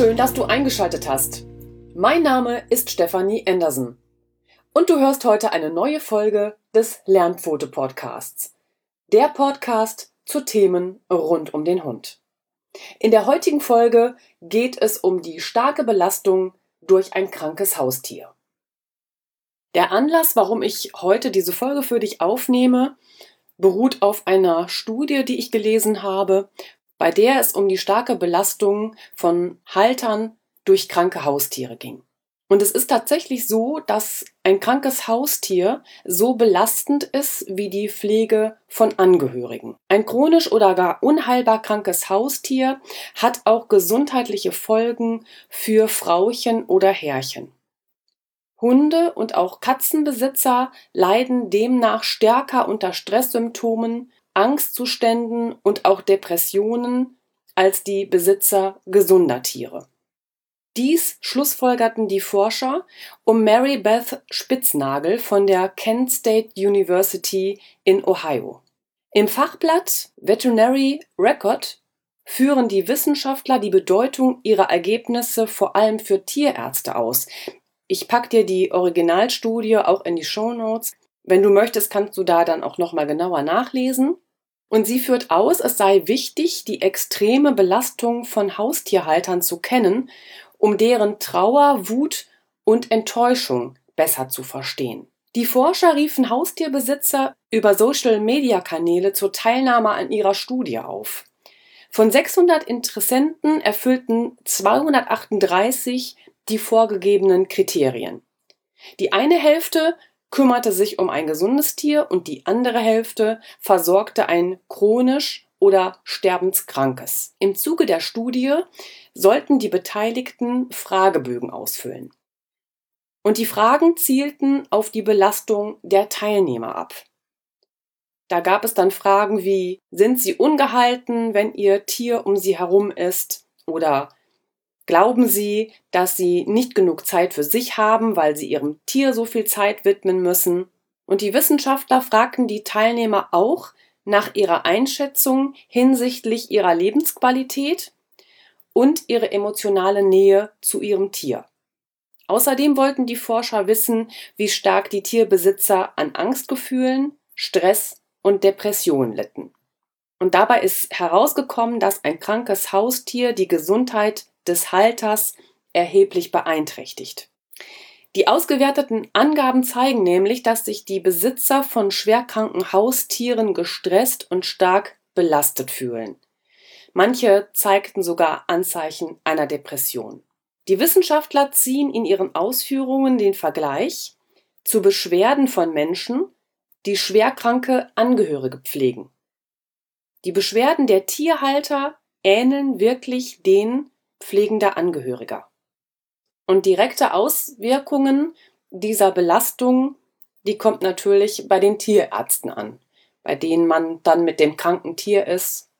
dass du eingeschaltet hast. Mein Name ist Stefanie Anderson und du hörst heute eine neue Folge des Lernpfote Podcasts. Der Podcast zu Themen rund um den Hund. In der heutigen Folge geht es um die starke Belastung durch ein krankes Haustier. Der Anlass, warum ich heute diese Folge für dich aufnehme, beruht auf einer Studie, die ich gelesen habe, bei der es um die starke Belastung von Haltern durch kranke Haustiere ging. Und es ist tatsächlich so, dass ein krankes Haustier so belastend ist wie die Pflege von Angehörigen. Ein chronisch oder gar unheilbar krankes Haustier hat auch gesundheitliche Folgen für Frauchen oder Herrchen. Hunde und auch Katzenbesitzer leiden demnach stärker unter Stresssymptomen, Angstzuständen und auch Depressionen als die Besitzer gesunder Tiere. Dies schlussfolgerten die Forscher um Mary Beth Spitznagel von der Kent State University in Ohio. Im Fachblatt Veterinary Record führen die Wissenschaftler die Bedeutung ihrer Ergebnisse vor allem für Tierärzte aus. Ich pack dir die Originalstudie auch in die Show Notes. Wenn du möchtest, kannst du da dann auch nochmal genauer nachlesen. Und sie führt aus, es sei wichtig, die extreme Belastung von Haustierhaltern zu kennen um deren Trauer, Wut und Enttäuschung besser zu verstehen. Die Forscher riefen Haustierbesitzer über Social-Media-Kanäle zur Teilnahme an ihrer Studie auf. Von 600 Interessenten erfüllten 238 die vorgegebenen Kriterien. Die eine Hälfte kümmerte sich um ein gesundes Tier und die andere Hälfte versorgte ein chronisch oder sterbenskrankes. Im Zuge der Studie sollten die Beteiligten Fragebögen ausfüllen. Und die Fragen zielten auf die Belastung der Teilnehmer ab. Da gab es dann Fragen wie, sind Sie ungehalten, wenn Ihr Tier um Sie herum ist? Oder glauben Sie, dass Sie nicht genug Zeit für sich haben, weil Sie Ihrem Tier so viel Zeit widmen müssen? Und die Wissenschaftler fragten die Teilnehmer auch nach ihrer Einschätzung hinsichtlich ihrer Lebensqualität und ihre emotionale Nähe zu ihrem Tier. Außerdem wollten die Forscher wissen, wie stark die Tierbesitzer an Angstgefühlen, Stress und Depressionen litten. Und dabei ist herausgekommen, dass ein krankes Haustier die Gesundheit des Halters erheblich beeinträchtigt. Die ausgewerteten Angaben zeigen nämlich, dass sich die Besitzer von schwerkranken Haustieren gestresst und stark belastet fühlen. Manche zeigten sogar Anzeichen einer Depression. Die Wissenschaftler ziehen in ihren Ausführungen den Vergleich zu Beschwerden von Menschen, die schwerkranke Angehörige pflegen. Die Beschwerden der Tierhalter ähneln wirklich denen pflegender Angehöriger. Und direkte Auswirkungen dieser Belastung, die kommt natürlich bei den Tierärzten an, bei denen man dann mit dem kranken Tier ist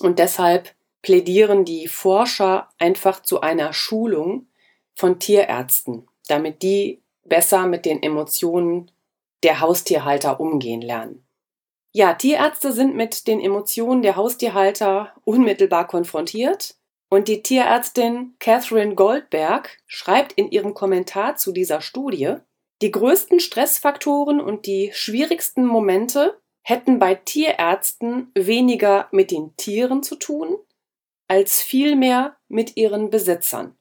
und deshalb plädieren die Forscher einfach zu einer Schulung von Tierärzten, damit die besser mit den Emotionen der Haustierhalter umgehen lernen. Ja, Tierärzte sind mit den Emotionen der Haustierhalter unmittelbar konfrontiert und die Tierärztin Catherine Goldberg schreibt in ihrem Kommentar zu dieser Studie, die größten Stressfaktoren und die schwierigsten Momente hätten bei Tierärzten weniger mit den Tieren zu tun, als vielmehr mit ihren Besitzern.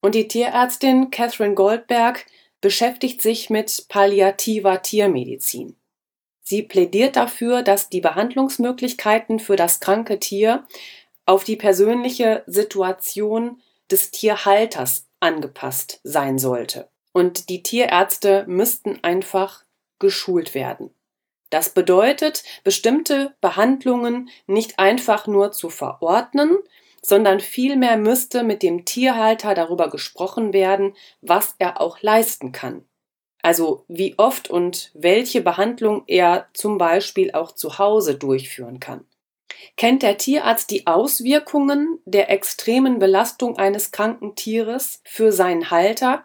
Und die Tierärztin Catherine Goldberg beschäftigt sich mit palliativer Tiermedizin. Sie plädiert dafür, dass die Behandlungsmöglichkeiten für das kranke Tier auf die persönliche Situation des Tierhalters angepasst sein sollte. Und die Tierärzte müssten einfach geschult werden. Das bedeutet, bestimmte Behandlungen nicht einfach nur zu verordnen, sondern vielmehr müsste mit dem Tierhalter darüber gesprochen werden, was er auch leisten kann. Also wie oft und welche Behandlung er zum Beispiel auch zu Hause durchführen kann. Kennt der Tierarzt die Auswirkungen der extremen Belastung eines kranken Tieres für seinen Halter,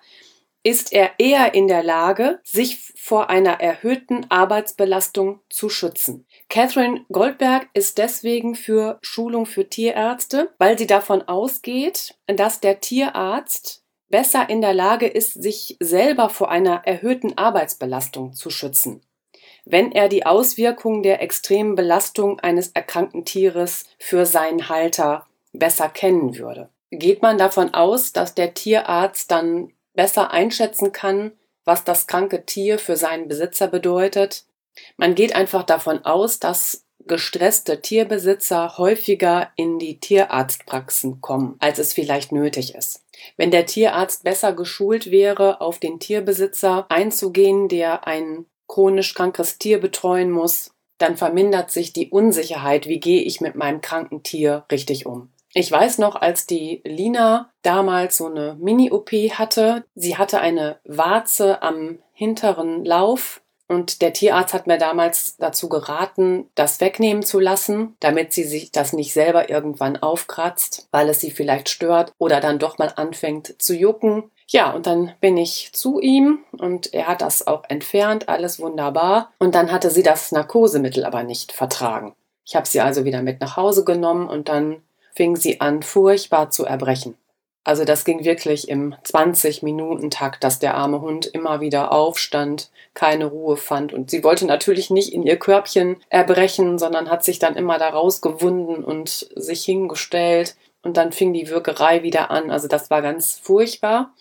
ist er eher in der Lage, sich vor einer erhöhten Arbeitsbelastung zu schützen. Catherine Goldberg ist deswegen für Schulung für Tierärzte, weil sie davon ausgeht, dass der Tierarzt besser in der Lage ist, sich selber vor einer erhöhten Arbeitsbelastung zu schützen, wenn er die Auswirkungen der extremen Belastung eines erkrankten Tieres für seinen Halter besser kennen würde. Geht man davon aus, dass der Tierarzt dann besser einschätzen kann, was das kranke Tier für seinen Besitzer bedeutet. Man geht einfach davon aus, dass gestresste Tierbesitzer häufiger in die Tierarztpraxen kommen, als es vielleicht nötig ist. Wenn der Tierarzt besser geschult wäre, auf den Tierbesitzer einzugehen, der ein chronisch krankes Tier betreuen muss, dann vermindert sich die Unsicherheit, wie gehe ich mit meinem kranken Tier richtig um. Ich weiß noch, als die Lina damals so eine Mini-OP hatte, sie hatte eine Warze am hinteren Lauf und der Tierarzt hat mir damals dazu geraten, das wegnehmen zu lassen, damit sie sich das nicht selber irgendwann aufkratzt, weil es sie vielleicht stört oder dann doch mal anfängt zu jucken. Ja, und dann bin ich zu ihm und er hat das auch entfernt, alles wunderbar. Und dann hatte sie das Narkosemittel aber nicht vertragen. Ich habe sie also wieder mit nach Hause genommen und dann fing sie an, furchtbar zu erbrechen. Also das ging wirklich im 20-Minuten-Takt, dass der arme Hund immer wieder aufstand, keine Ruhe fand. Und sie wollte natürlich nicht in ihr Körbchen erbrechen, sondern hat sich dann immer da rausgewunden und sich hingestellt. Und dann fing die Würgerei wieder an. Also das war ganz furchtbar.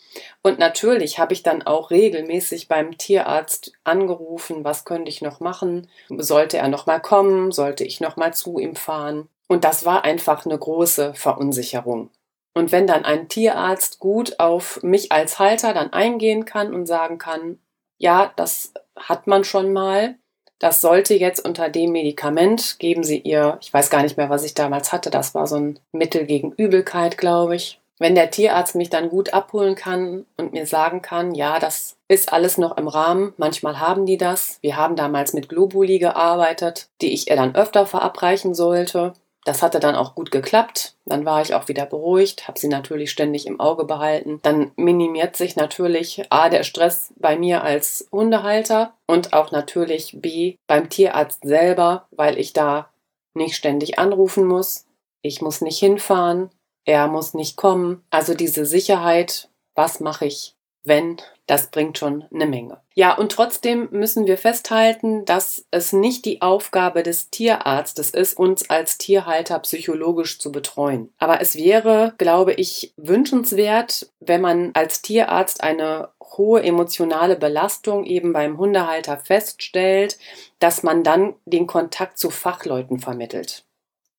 Und natürlich habe ich dann auch regelmäßig beim Tierarzt angerufen, was könnte ich noch machen? Sollte er noch mal kommen? Sollte ich noch mal zu ihm fahren? Und das war einfach eine große Verunsicherung. Und wenn dann ein Tierarzt gut auf mich als Halter dann eingehen kann und sagen kann, ja, das hat man schon mal, das sollte jetzt unter dem Medikament, geben Sie ihr, ich weiß gar nicht mehr, was ich damals hatte, das war so ein Mittel gegen Übelkeit, glaube ich. Wenn der Tierarzt mich dann gut abholen kann und mir sagen kann, ja, das ist alles noch im Rahmen, manchmal haben die das. Wir haben damals mit Globuli gearbeitet, die ich ihr dann öfter verabreichen sollte. Das hatte dann auch gut geklappt. Dann war ich auch wieder beruhigt, habe sie natürlich ständig im Auge behalten. Dann minimiert sich natürlich A der Stress bei mir als Hundehalter und auch natürlich B beim Tierarzt selber, weil ich da nicht ständig anrufen muss. Ich muss nicht hinfahren, er muss nicht kommen. Also diese Sicherheit, was mache ich, wenn das bringt schon eine Menge. Ja, und trotzdem müssen wir festhalten, dass es nicht die Aufgabe des Tierarztes ist, uns als Tierhalter psychologisch zu betreuen. Aber es wäre, glaube ich, wünschenswert, wenn man als Tierarzt eine hohe emotionale Belastung eben beim Hundehalter feststellt, dass man dann den Kontakt zu Fachleuten vermittelt.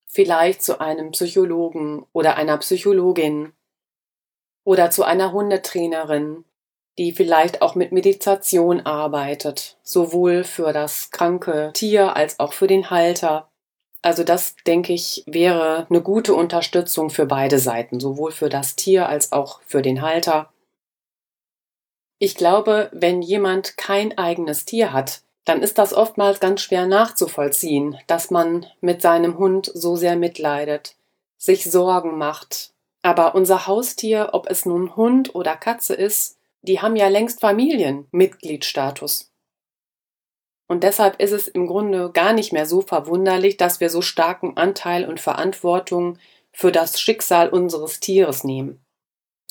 Vielleicht zu einem Psychologen oder einer Psychologin oder zu einer Hundetrainerin die vielleicht auch mit Meditation arbeitet, sowohl für das kranke Tier als auch für den Halter. Also das, denke ich, wäre eine gute Unterstützung für beide Seiten, sowohl für das Tier als auch für den Halter. Ich glaube, wenn jemand kein eigenes Tier hat, dann ist das oftmals ganz schwer nachzuvollziehen, dass man mit seinem Hund so sehr mitleidet, sich Sorgen macht. Aber unser Haustier, ob es nun Hund oder Katze ist, die haben ja längst Familienmitgliedstatus. Und deshalb ist es im Grunde gar nicht mehr so verwunderlich, dass wir so starken Anteil und Verantwortung für das Schicksal unseres Tieres nehmen.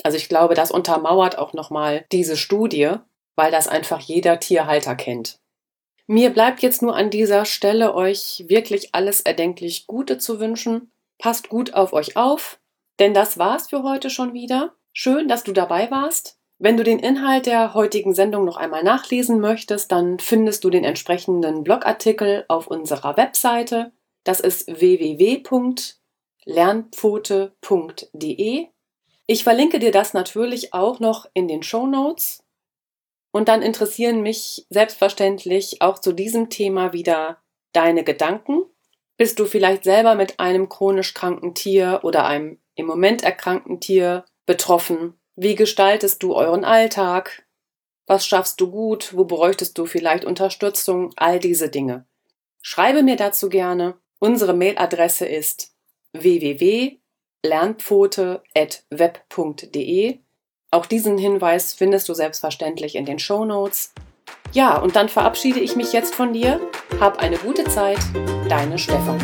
Also ich glaube, das untermauert auch nochmal diese Studie, weil das einfach jeder Tierhalter kennt. Mir bleibt jetzt nur an dieser Stelle euch wirklich alles erdenklich Gute zu wünschen. Passt gut auf euch auf, denn das war's für heute schon wieder. Schön, dass du dabei warst. Wenn du den Inhalt der heutigen Sendung noch einmal nachlesen möchtest, dann findest du den entsprechenden Blogartikel auf unserer Webseite. Das ist www.lernpfote.de. Ich verlinke dir das natürlich auch noch in den Show Notes. Und dann interessieren mich selbstverständlich auch zu diesem Thema wieder deine Gedanken. Bist du vielleicht selber mit einem chronisch kranken Tier oder einem im Moment erkrankten Tier betroffen? Wie gestaltest du euren Alltag? Was schaffst du gut? Wo bräuchtest du vielleicht Unterstützung? All diese Dinge. Schreibe mir dazu gerne. Unsere Mailadresse ist www.lernpfote.web.de. Auch diesen Hinweis findest du selbstverständlich in den Show Notes. Ja, und dann verabschiede ich mich jetzt von dir. Hab eine gute Zeit, deine Stefan.